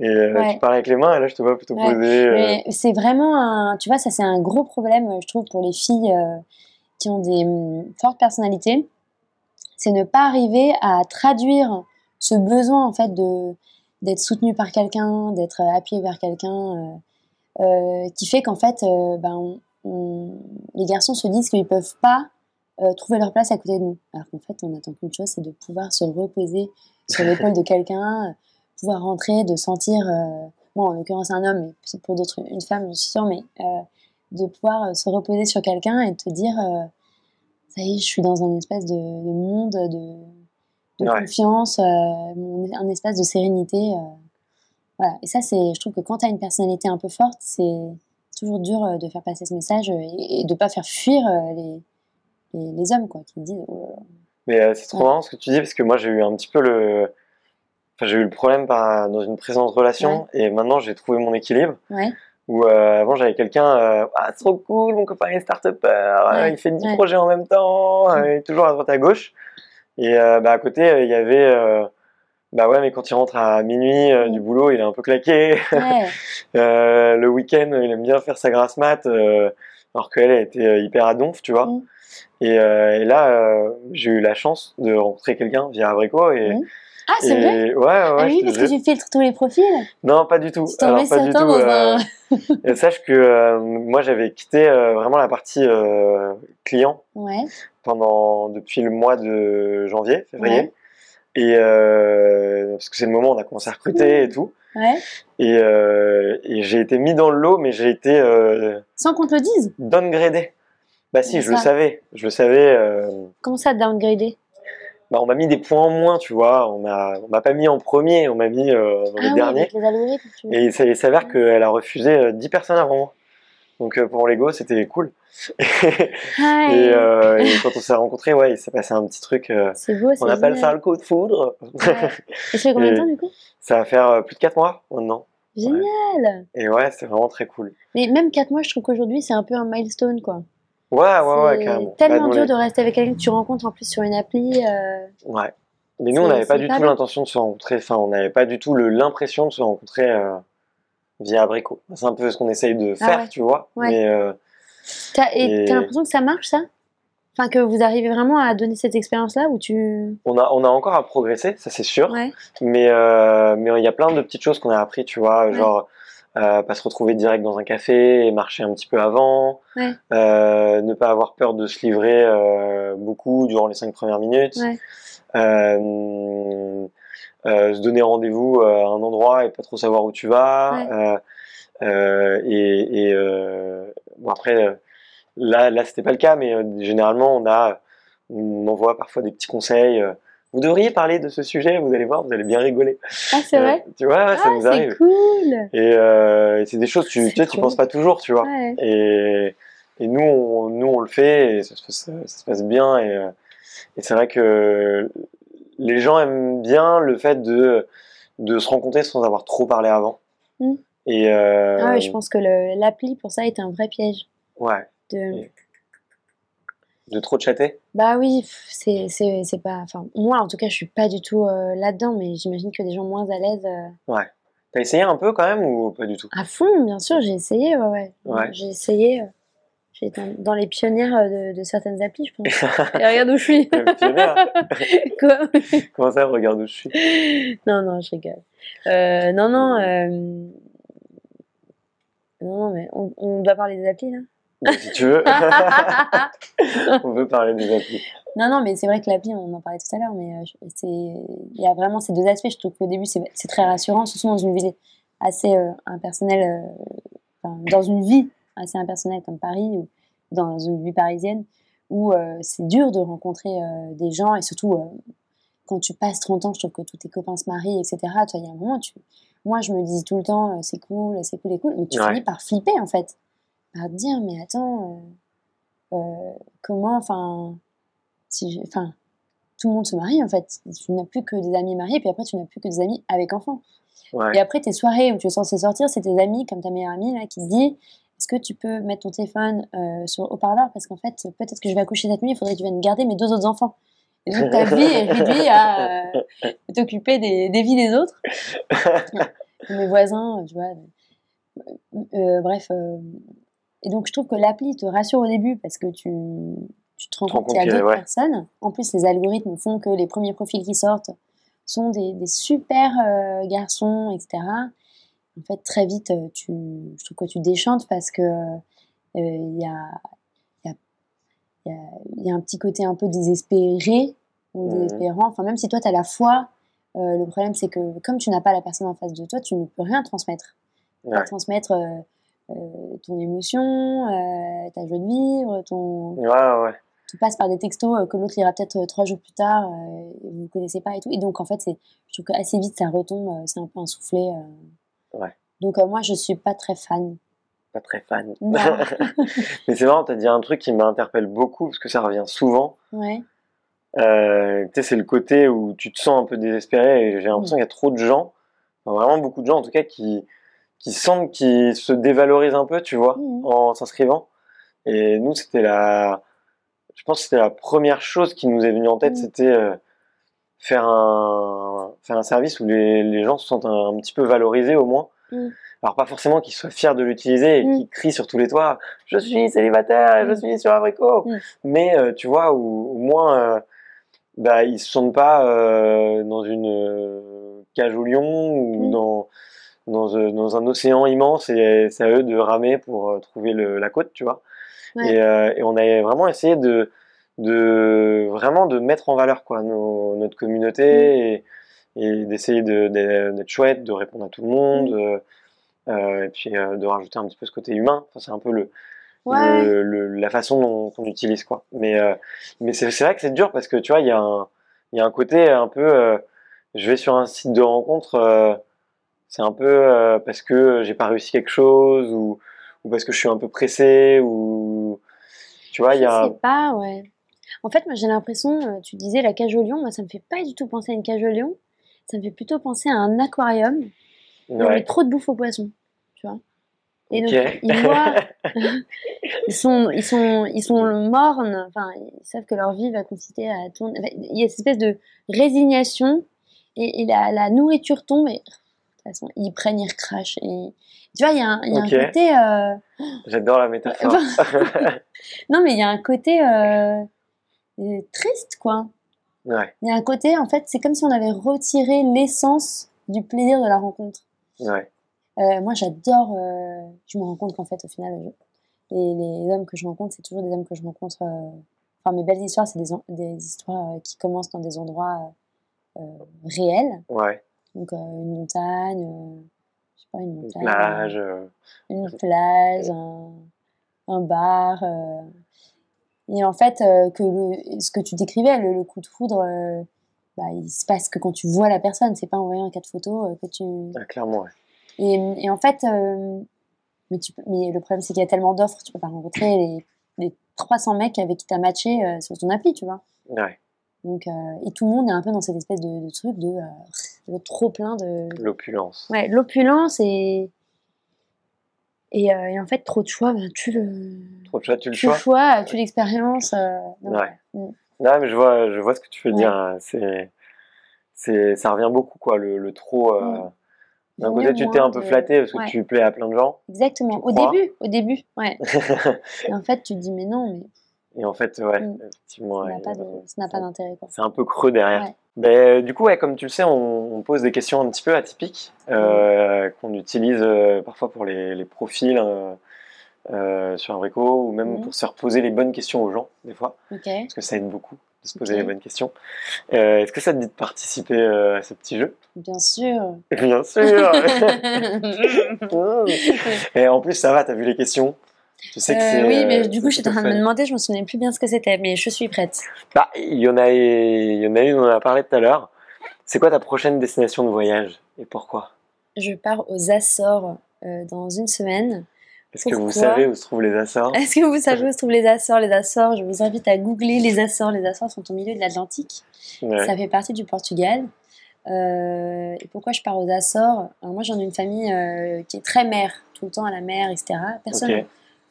et euh, Ouais. tu parles avec les mains, et là je te vois plutôt Ouais, euh, Mais c'est vraiment un. Tu vois, ça, c'est un gros problème, je trouve, pour les filles euh, qui ont des hum, fortes personnalités. C'est ne pas arriver à traduire ce besoin, en fait, de d'être soutenu par quelqu'un, d'être appuyé vers quelqu'un, euh, euh, qui fait qu'en fait, euh, ben, on- on- les garçons se disent qu'ils peuvent pas trouver leur place à côté de nous. Alors qu'en fait, on attend qu'une chose, c'est de pouvoir se reposer sur l'épaule de quelqu'un, pouvoir rentrer, de sentir, bon, en l'occurrence un homme, mais pour d'autres une femme, je suis sûre, mais de pouvoir se reposer sur quelqu'un et de te dire, ça y est, je suis dans un espèce de, de monde de, de Ouais. confiance, euh, un espace de sérénité. euh, voilà. Et ça, c'est, je trouve que quand tu as une personnalité un peu forte, c'est toujours dur euh, de faire passer ce message et, et de pas faire fuir les, les, les hommes, quoi, qui disent, oh. Mais c'est trop Ouais. marrant ce que tu dis parce que moi j'ai eu un petit peu le. Enfin, j'ai eu le problème par- dans une précédente relation et maintenant j'ai trouvé mon équilibre. ouais, Où euh, avant j'avais quelqu'un, euh, ah c'est trop cool, mon copain est start-upper, il fait 10 ouais. projets en même temps, il est toujours à droite à gauche. Et euh, bah, à côté euh, il y avait, euh, bah ouais mais quand il rentre à minuit euh, du boulot il est un peu claqué. ouais, Euh, le week-end il aime bien faire sa grasse mat, euh, alors qu'elle elle était hyper à donf, tu vois. Mm. Et, euh, et là euh, j'ai eu la chance de rencontrer quelqu'un via Abrico et, Mm. Ah, c'est vrai ouais ouais. Ah oui, parce que tu filtres tous les profils. Non, pas du tout. Tu pas du tout. euh, un. et sache que euh, moi j'avais quitté euh, vraiment la partie euh, client Ouais, pendant depuis le mois de janvier, février. Ouais. Et euh, parce que c'est le moment où on a commencé à recruter et tout. ouais. Et, euh, et j'ai été mis dans le lot, mais j'ai été euh, Sans qu'on te le dise? downgradé. Bah si, je le savais. Je le savais. euh, Comment ça, downgrader bah, on m'a mis des points en moins, tu vois. On m'a, on m'a pas mis en premier, on m'a mis euh, dans Ah les oui, derniers. les tu Et ça- il s'avère qu'elle a refusé euh, 10 personnes avant moi. Donc euh, pour l'ego, c'était cool. Ah, et, euh, et quand on s'est rencontrés, ouais, il s'est passé un petit truc. euh, C'est beau, c'est on appelle génial. ça le coup de foudre. Ouais. Et ça fait combien de temps, du coup? ça va faire euh, plus de 4 mois maintenant. Génial Et ouais, c'est vraiment très cool. Mais même 4 mois, je trouve qu'aujourd'hui, c'est un peu un milestone, quoi. Ouais, ouais, ouais, c'est carrément. tellement Bah, dur nous, de rester avec quelqu'un que tu rencontres en plus sur une appli. euh, Ouais. Mais nous, on n'avait pas du pas tout l'intention de se rencontrer. Enfin, on n'avait pas du tout l'impression de se rencontrer euh, via Abrico. C'est un peu ce qu'on essaye de Ah faire, ouais. tu vois. Ouais. Mais euh, T'as- Et Et- t'as l'impression que ça marche, ça? Enfin, que vous arrivez vraiment à donner cette expérience-là où tu. on, a, on a encore à progresser, ça c'est sûr. Ouais. Mais mais il y a plein de petites choses qu'on a appris, tu vois, genre euh, pas se retrouver direct dans un café et marcher un petit peu avant, Ouais. euh, ne pas avoir peur de se livrer euh, beaucoup durant les cinq premières minutes, Ouais. se donner rendez-vous à un endroit et pas trop savoir où tu vas, Ouais. et, et bon après là là c'était pas le cas, mais généralement on a on m'envoie parfois des petits conseils. Euh, vous devriez parler de ce sujet, vous allez voir, vous allez bien rigoler. Ah, c'est Euh, vrai Tu vois, ouais, ça Ah, nous c'est arrive. cool Et, euh, et c'est des choses, tu, C'est tu cool. penses pas toujours, tu vois. Ouais. Et, et nous, on, nous, on le fait et ça se passe, ça se passe bien. Et, euh, et c'est vrai que les gens aiment bien le fait de, de se rencontrer sans avoir trop parlé avant. Mm. Et euh, Ah ouais, je pense que l'appli pour ça est un vrai piège. ouais, De... Et- de trop chatter? Bah oui, c'est c'est c'est pas. Enfin, moi en tout cas, je suis pas du tout euh, là-dedans, mais j'imagine que des gens moins à l'aise. euh, T'as essayé un peu quand même ou pas du tout? À fond, bien sûr, j'ai essayé, ouais, ouais. Ouais. J'ai essayé. euh, J'ai été dans- les pionnières euh, de, de certaines applis, je pense. Et regarde où je suis. Quoi? Comment ça, regarde où je suis? Non, non, je rigole. Non, non. Non, non, mais on, on doit parler des applis là? Si tu veux, on peut parler des applis. Non, non, mais c'est vrai que l'appli, on en parlait tout à l'heure, mais euh, c'est, il y a vraiment ces deux aspects. Je trouve qu'au début, c'est, c'est très rassurant, surtout dans une ville assez euh, impersonnelle, euh, enfin, dans une vie assez impersonnelle comme Paris ou dans une vie parisienne, où euh, c'est dur de rencontrer des gens et surtout quand tu passes 30 ans, je trouve que tous tes copains se marient, etc. Toi, il y a un moment, tu... moi, je me dis tout le temps, c'est cool, c'est cool et cool, mais tu Ouais. finis par flipper en fait, par te dire, mais attends, euh, euh, comment, enfin si j'ai- enfin, tout le monde se marie en fait. Tu n'as plus que des amis mariés, puis après tu n'as plus que des amis avec enfants. Ouais. Et après tes soirées où tu es censé sortir, c'est tes amis, comme ta meilleure amie là, qui te dit est-ce que tu peux mettre ton téléphone euh, sur haut-parleur? Parce qu'en fait peut-être que je vais accoucher cette nuit, il faudrait que tu viennes garder mes deux autres enfants. Et donc ta vie est réduite à euh, t'occuper des, des vies des autres. mes voisins, tu vois. Euh, bref. Et donc je trouve que l'appli te rassure au début parce que tu, tu te rends te rends compte qu'il y a d'autres ouais. personnes. En plus, les algorithmes font que les premiers profils qui sortent sont des, des super euh, garçons, etc. En fait, très vite, euh, tu, je trouve que tu déchantes parce que euh, il y, a, y, a, y, a, y a un petit côté un peu désespéré ou Mhm. désespérant. Enfin, même si toi, tu as la foi, euh, le problème, c'est que comme tu n'as pas la personne en face de toi, tu ne peux rien transmettre. Ouais. transmettre euh, euh, ton émotion, euh, ta joie de vivre, ton, Ouais, ouais. tu passes par des textos euh, que l'autre lira peut-être euh, trois jours plus tard, euh, et vous ne connaissez pas et tout. Et donc, en fait, c'est, je trouve qu'assez vite, ça retombe, euh, c'est un peu un soufflet. euh. Ouais. Donc, euh, moi, je suis pas très fan. Pas très fan. Mais c'est marrant, t'as dit un truc qui m'interpelle beaucoup parce que ça revient souvent. Ouais. Euh, tu sais, c'est le côté où tu te sens un peu désespéré et j'ai l'impression qu'il y a trop de gens, enfin, vraiment beaucoup de gens en tout cas, qui, qui sentent qu'ils se dévalorisent un peu, tu vois, Mhm. en s'inscrivant. Et nous, c'était la, je pense que c'était la première chose qui nous est venue en tête, Mhm. c'était euh, faire un, faire un service où les, les gens se sentent un, un petit peu valorisés au moins. Mhm. Alors pas forcément qu'ils soient fiers de l'utiliser et qu'ils crient sur tous les toits, je suis célibataire je suis sur Abricot. Mais euh, tu vois, au moins, euh, bah, ils se sentent pas euh, dans une cage au lion ou dans, dans, euh, dans un océan immense et c'est à eux de ramer pour euh, trouver le- la côte, tu vois. Ouais. Et, euh, et on a vraiment essayé de, de vraiment de mettre en valeur quoi, nos- notre communauté et, et d'essayer de- de- d'être chouette, de répondre à tout le monde. euh, et puis euh, de rajouter un petit peu ce côté humain. Enfin, c'est un peu le, Ouais. le- le- la façon dont on utilise quoi. Mais euh, mais c'est vrai que c'est dur parce que tu vois il y a un il y a un côté un peu je vais sur un site de rencontre c'est un peu euh, parce que j'ai pas réussi quelque chose ou ou parce que je suis un peu pressé ou tu vois il y Je a sais pas, ouais. En fait, moi, j'ai l'impression, euh, tu disais la cage au lion, moi, ça me fait pas du tout penser à une cage au lion. Ça me fait plutôt penser à un aquarium où il y a ouais. trop de bouffe aux poissons, tu vois. Et donc, ils voient, ils sont, ils sont, ils sont mornes. Enfin, ils savent que leur vie va consister à tourner. enfin, il y a cette espèce de résignation et, et la, la nourriture tombe et façon, ils prennent, ils recrachent. Et tu vois, il y a un, il y a un Ok. côté. euh, J'adore la métaphore. Non, mais il y a un côté euh, euh, triste, quoi. ouais, Il y a un côté, en fait, c'est comme si on avait retiré l'essence du plaisir de la rencontre. ouais, Euh, moi, j'adore. je me rends compte qu'en fait, au final, les, les hommes que je rencontre, c'est toujours des hommes que je rencontre. Enfin, mes belles histoires, c'est des, des histoires qui commencent dans des endroits réels. ouais. Donc, euh, une montagne, euh, je sais pas, une Une montagne. plage. euh, euh, une plage, un, un bar. Et en fait, que le- ce que tu décrivais, le, le coup de foudre, bah, il se passe que quand tu vois la personne, c'est pas en voyant quatre photos que tu. ah, clairement, ouais. Et, et en fait, euh, Mais, tu peux- mais le problème, c'est qu'il y a tellement d'offres, tu peux pas rencontrer les, les 300 mecs avec qui tu as matché euh, sur ton appli, tu vois. Ouais. Donc, euh, et tout le monde est un peu dans cette espèce de, de truc de, trop plein de. L'opulence. Ouais, l'opulence et. Et, euh, et en fait, trop de choix, ben, tu le. Trop de choix, tu le Tu le choix. choix, tu l'expérience. euh, Ouais. mm. Non, mais je vois, je vois ce que tu veux Ouais. dire. hein. C'est, c'est, ça revient beaucoup, quoi, le, le trop. euh, Mm. D'un côté, tu t'es un peu de- flatté parce que Ouais. tu plais à plein de gens. Exactement. Au crois début, au début, ouais. et en fait, tu te dis, mais non, mais Et en fait, ouais, Mm. effectivement. ça n'a ouais, pas de- ça n'a pas d'intérêt. quoi. C'est un peu creux derrière. Ben, du coup, ouais, comme tu le sais, on, on pose des questions un petit peu atypiques euh, qu'on utilise euh, parfois pour les, les profils euh, euh, sur un brico ou même Mhm. pour se faire poser les bonnes questions aux gens, des fois, Ok. parce que ça aide beaucoup de se poser les bonnes questions. Euh, Est-ce que ça te dit de participer euh, à ce petit jeu? Bien sûr. Bien sûr Et en plus, ça va, t'as vu les questions? Tu sais que Euh, oui, mais euh, du coup, j'étais en train de me demander, je me souvenais plus bien ce que c'était, mais je suis prête. Bah, il y en a, il y en a une, on en a parlé tout à l'heure. C'est quoi ta prochaine destination de voyage et pourquoi? Je pars aux Açores euh, dans une semaine. Est-ce que vous savez où se trouvent les Açores? Est-ce que vous savez où se trouvent les Açores? Les Açores, je vous invite à googler les Açores. Les Açores sont au milieu de l'Atlantique. Ouais. Ça fait partie du Portugal. Euh, et pourquoi je pars aux Açores? Alors Moi, j'en ai une famille euh, qui est très mer, tout le temps à la mer, etc. Personne.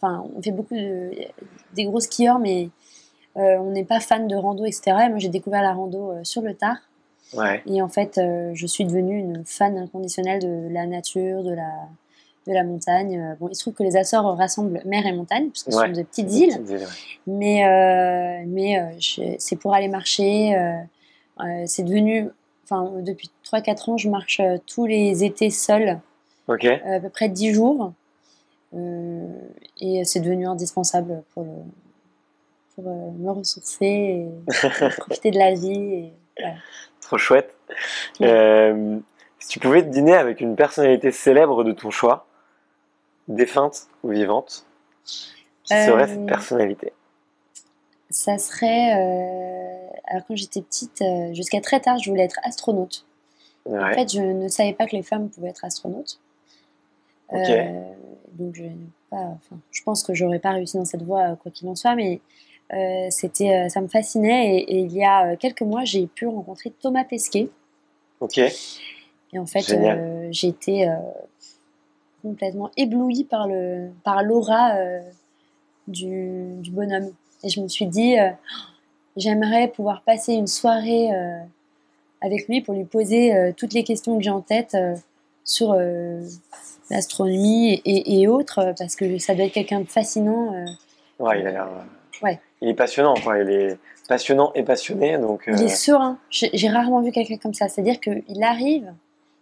Enfin, on fait beaucoup de, des gros skieurs, mais euh, on n'est pas fan de rando, etc. Et moi, j'ai découvert la rando euh, sur le tard. Ouais. Et en fait, euh, je suis devenue une fan inconditionnelle de la nature, de la, de la montagne. Bon, il se trouve que les Açores rassemblent mer et montagne, parce que ce Ouais. sont de petites Des îles. petites îles, ouais. Mais, mais c'est pour aller marcher. c'est devenu, enfin, depuis 3-4 ans, je marche tous les étés seule, à peu près 10 jours. Euh, et c'est devenu indispensable pour, le, pour euh, me ressourcer et, profiter de la vie. Et, voilà. Trop chouette. Ouais. Euh, si tu pouvais te dîner avec une personnalité célèbre de ton choix, défunte ou vivante, qui serait cette personnalité? Ça serait. euh, alors, quand j'étais petite, euh, jusqu'à très tard, je voulais être astronaute. En fait, je ne savais pas que les femmes pouvaient être astronautes. Ok. Euh, donc, je, pas, enfin, je pense que j'aurais pas réussi dans cette voie, quoi qu'il en soit, mais euh, c'était, euh, ça me fascinait. Et, et il y a euh, quelques mois, j'ai pu rencontrer Thomas Pesquet. Ok. Et en fait, euh, j'ai été euh, complètement éblouie par, le, par l'aura du, du bonhomme. Et je me suis dit, j'aimerais pouvoir passer une soirée avec lui pour lui poser toutes les questions que j'ai en tête sur l'astronomie et, et autres, euh, parce que ça doit être quelqu'un de fascinant. euh. Ouais, il a l'air. euh, Ouais. Il est passionnant, quoi. Il est passionnant et passionné, donc. Il est serein. J'ai rarement vu quelqu'un comme ça. C'est-à-dire qu'il arrive,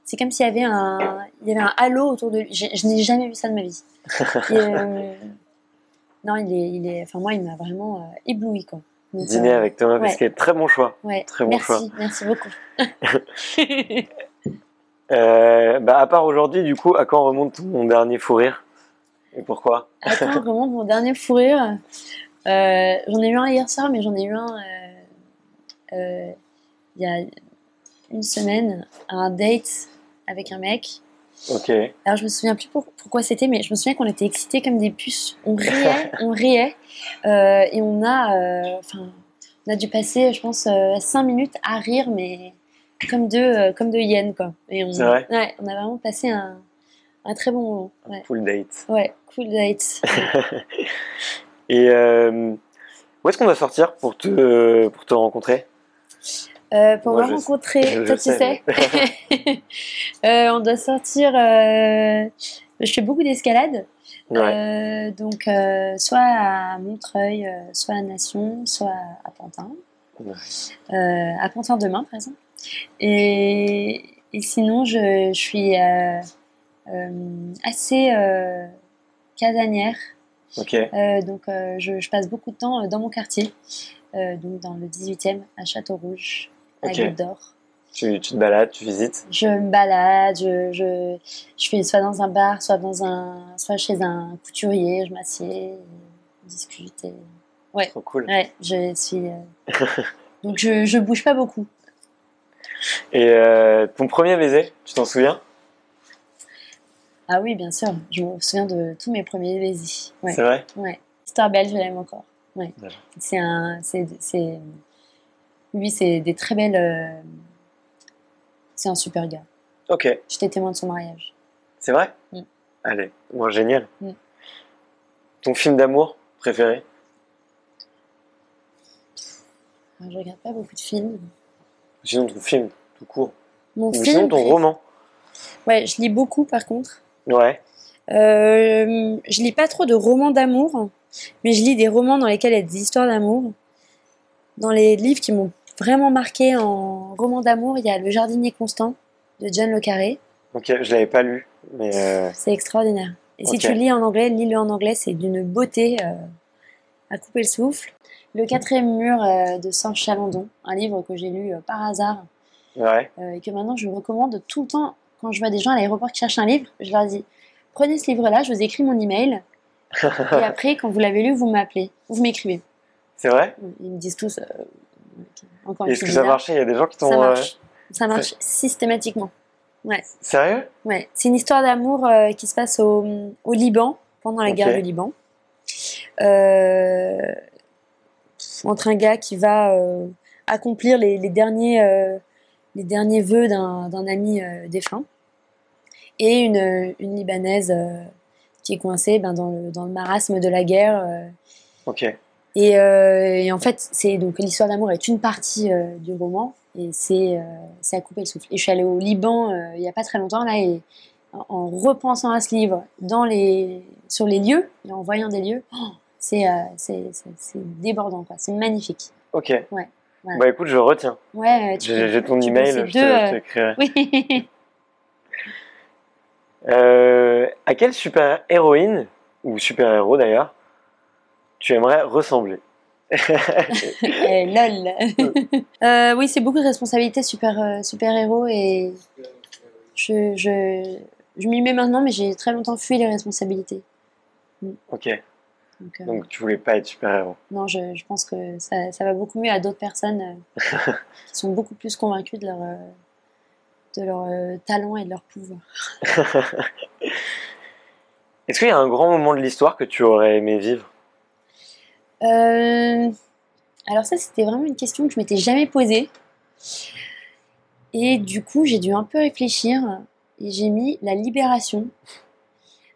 c'est comme s'il y avait un, il y avait un halo autour de lui. Je n'ai jamais vu ça de ma vie. Et, euh, non, il est, il est, enfin moi, il m'a vraiment euh, ébloui quoi. Donc, Dîner euh, avec Thomas ouais. Pesquet, très bon choix. Ouais. très bon merci, choix. merci beaucoup. Euh, bah, à part aujourd'hui, du coup, à quand remonte ton dernier fou rire? Et pourquoi? Attends, vraiment mon dernier fou rire? Euh, j'en ai eu un hier soir, mais j'en ai eu un euh, euh, il y a une semaine, à un date avec un mec. Ok. Alors je me souviens plus pour- pourquoi c'était, mais je me souviens qu'on était excités comme des puces. On riait, on riait, euh, et on a, euh, on a dû passer, je pense, 5 minutes à rire, mais comme deux, euh, comme deux hyènes quoi. Et on, C'est vrai ouais, on a vraiment passé un, un très bon moment. Ouais, Full date. ouais cool date. Et euh, où est-ce qu'on doit sortir pour te, pour te rencontrer? Euh, pour Moi, me rencontrer, toi tu sais, Euh, on doit sortir. je fais beaucoup d'escalade. Ouais. Donc, soit à Montreuil, soit à Nation, soit à Pantin. Ouais. À Pantin demain, par exemple. Et, et sinon, je, je suis euh, euh, assez euh, casanière. Ok. Euh, donc, je, je passe beaucoup de temps dans mon quartier, donc dans le 18e, à Château-Rouge, à Ok. Goutte d'Or. Tu, tu te balades, tu visites? Je me balade, je, je, je suis soit dans un bar, soit, dans un, soit chez un couturier, je m'assieds, discute. Et... Ouais. Trop cool. Ouais, je suis. euh, Donc je, je bouge pas beaucoup. Et euh, ton premier baiser, tu t'en souviens? Ah oui, bien sûr. Je me souviens de tous mes premiers baisers. Ouais. C'est vrai? Ouais. Histoire belle, je l'aime encore. Ouais. C'est un. C'est, c'est... Lui, c'est des très belles. euh, C'est un super gars. Ok, J'étais témoin de son mariage. c'est vrai? Mm. Allez, bon, génial. Mm. Ton film d'amour préféré? Alors, je regarde pas beaucoup de films. Sinon ton film, tout court. Mon Ou film. sinon ton roman Ouais, je lis beaucoup par contre. Ouais, Euh, je lis pas trop de romans d'amour, mais je lis des romans dans lesquels il y a des histoires d'amour. Dans les livres qui m'ont vraiment marqué en roman d'amour, il y a Le jardinier constant de John Le Carré. ok, je l'avais pas lu, mais euh, C'est extraordinaire. Et si tu lis en anglais, lis-le en anglais, c'est d'une beauté euh, à couper le souffle. Le quatrième mur euh, de Serge Chalandon, un livre que j'ai lu euh, par hasard. Ouais, euh, et que maintenant je recommande tout le temps quand je vois des gens à l'aéroport qui cherchent un livre. Je leur dis prenez ce livre-là, je vous écris mon email. Et après quand vous l'avez lu, vous m'appelez, vous m'écrivez. c'est vrai? Ils me disent tous euh, encore une Est-ce que ça marchait? Il y a des gens qui t'ont... Ça marche, ça marche systématiquement. Sérieux? Ouais, c'est une histoire d'amour euh, qui se passe au, au Liban, pendant la guerre du Liban. Euh, entre un gars qui va euh, accomplir les, les derniers, euh, les derniers vœux d'un ami euh, défunt et une, une Libanaise euh, qui est coincée ben, dans, le, dans le marasme de la guerre. euh, Ok, et, euh, et en fait, c'est donc l'histoire d'amour est une partie euh, du roman et c'est euh, à couper le souffle. Et je suis allée au Liban euh, il y a pas très longtemps là et en, en repensant à ce livre dans les sur les lieux et en voyant des lieux, oh, c'est euh, c'est débordant quoi. C'est magnifique. ok. Ouais, voilà. Bah écoute, je retiens. Ouais, J'ai ton email, je deux, te- euh. Oui. Euh, à quelle super-héroïne, ou super-héros d'ailleurs, tu aimerais ressembler? Eh, lol. Euh, oui, c'est beaucoup de responsabilités super, super héros et je, je, je m'y mets maintenant, mais j'ai très longtemps fui les responsabilités. Ok, Donc, euh, donc tu voulais pas être super-héros. non, je, je pense que ça, ça va beaucoup mieux à d'autres personnes euh, qui sont beaucoup plus convaincues de leur, euh, de leur talent et de leur pouvoir. Est-ce qu'il y a un grand moment de l'histoire que tu aurais aimé vivre? Alors ça, c'était vraiment une question que je m'étais jamais posée. Et du coup, j'ai dû un peu réfléchir et j'ai mis la libération.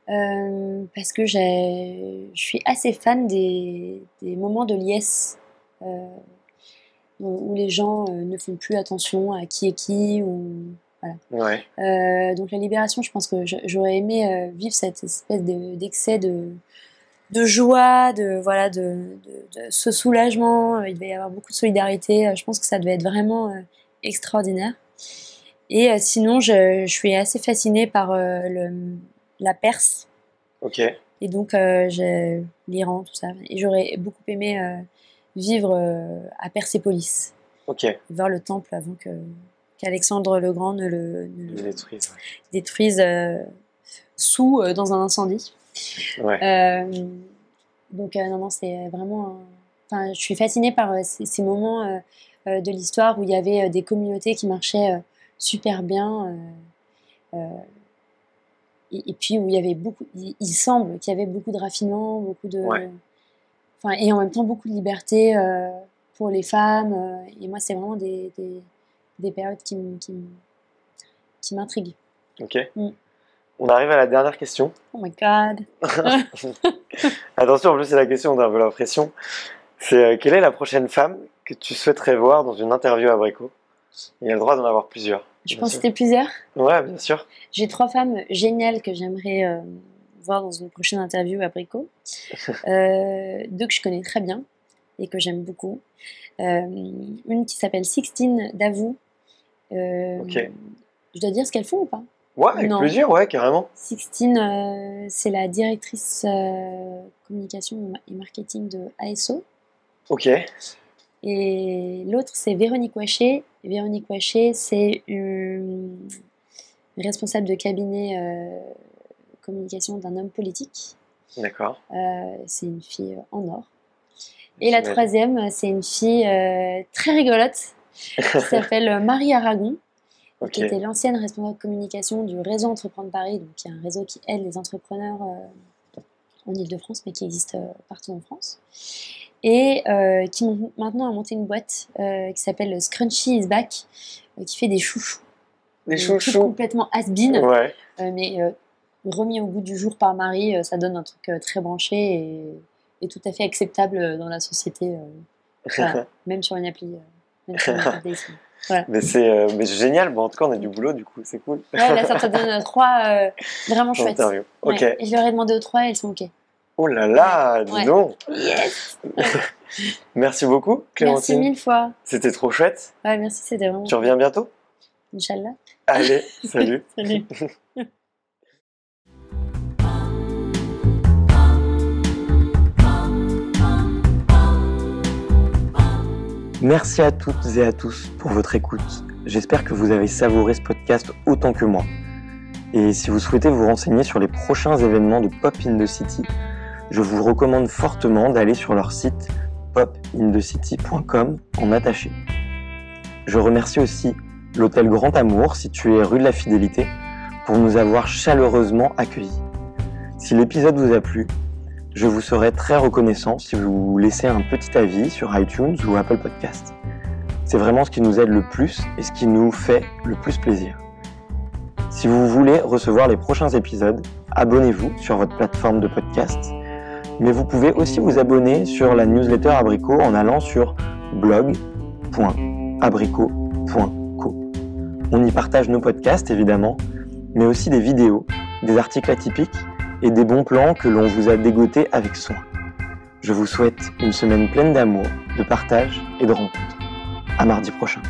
Euh, parce que je suis assez fan des, des moments de liesse euh, où, où les gens euh, ne font plus attention à qui est qui. Ou... Ouais, donc la libération, je pense que j'aurais aimé vivre cette espèce de- d'excès de, de joie, de voilà, de, ce soulagement. Il devait y avoir beaucoup de solidarité. Je pense que ça devait être vraiment extraordinaire. Et sinon, je, je suis assez fascinée par le, la Perse ok, et donc euh, j'ai l'Iran, tout ça. Et j'aurais beaucoup aimé euh, vivre euh, à Persépolis, ok, voir le temple avant que qu'Alexandre le Grand ne le, ne le je détruise. détruise euh, sous euh, dans un incendie. Ouais, Euh, donc non, non, c'est vraiment. Enfin, je suis fascinée par ces, ces moments de l'histoire où il y avait des communautés qui marchaient super bien. Et, et puis où il y avait beaucoup. Il, il semble qu'il y avait beaucoup de raffinement, beaucoup de. Ouais. Enfin, et en même temps beaucoup de liberté euh, pour les femmes. euh, et moi, c'est vraiment des, des, des périodes qui, qui, m'intriguent. ok. Mm. On arrive à la dernière question. Oh my god! Attention, en plus c'est la question d'un peu la pression. C'est euh, quelle est la prochaine femme que tu souhaiterais voir dans une interview à Brico? Il y a le droit d'en avoir plusieurs. Je bien pense que sûr. c'était plusieurs. Ouais, bien sûr. J'ai trois femmes géniales que j'aimerais euh, voir dans une prochaine interview à Brico. Euh, deux que je connais très bien et que j'aime beaucoup. Euh, une qui s'appelle Sixtine Davou. Ok. Je dois dire ce qu'elles font ou pas? Ouais, avec Non. plusieurs, ouais, carrément. Sixtine, c'est la directrice communication et marketing de ASO. Ok, Et l'autre, c'est Véronique Waché. Véronique Waché, c'est une responsable de cabinet euh, communication d'un homme politique. d'accord. Euh, c'est une fille en or. Et la troisième, c'est une fille euh, très rigolote qui s'appelle Marie Aragon. qui était l'ancienne responsable de communication du réseau Entreprendre Paris, donc qui est un réseau qui aide les entrepreneurs euh, en Ile-de-France, mais qui existe euh, partout en France. Et euh, qui maintenant a monté une boîte qui s'appelle Scrunchy is Back, qui fait des chouchous. Des chouchous Complètement has-been, mais remis au goût du jour par Marie, ça donne un truc très branché et, et, tout à fait acceptable dans la société, même sur une appli. Même sur une appli mais c'est euh, mais génial. Bon, en tout cas, on a du boulot, du coup, c'est cool. Ouais, là, ça te donne trois euh, vraiment chouettes. Ok. Et je leur ai demandé aux trois et elles sont OK. Oh là là, dis donc Yes Merci beaucoup, Clémentine. Merci mille fois. C'était trop chouette. Ouais, merci, c'était vraiment. Tu reviens bientôt? Inch'Allah. Allez, salut. salut. Merci à toutes et à tous pour votre écoute. J'espère que vous avez savouré ce podcast autant que moi. Et si vous souhaitez vous renseigner sur les prochains événements de Pop in the City, je vous recommande fortement d'aller sur leur site popinthecity.com en attaché. Je remercie aussi l'hôtel Grand Amour situé rue de la Fidélité pour nous avoir chaleureusement accueillis. Si l'épisode vous a plu, je vous serai très reconnaissant si vous laissez un petit avis sur iTunes ou Apple Podcast. C'est vraiment ce qui nous aide le plus et ce qui nous fait le plus plaisir. Si vous voulez recevoir les prochains épisodes, abonnez-vous sur votre plateforme de podcast. Mais vous pouvez aussi vous abonner sur la newsletter Abricot en allant sur blog.abricot.co. On y partage nos podcasts évidemment, mais aussi des vidéos, des articles atypiques et des bons plans que l'on vous a dégotés avec soin. Je vous souhaite une semaine pleine d'amour, de partage et de rencontres. À mardi prochain.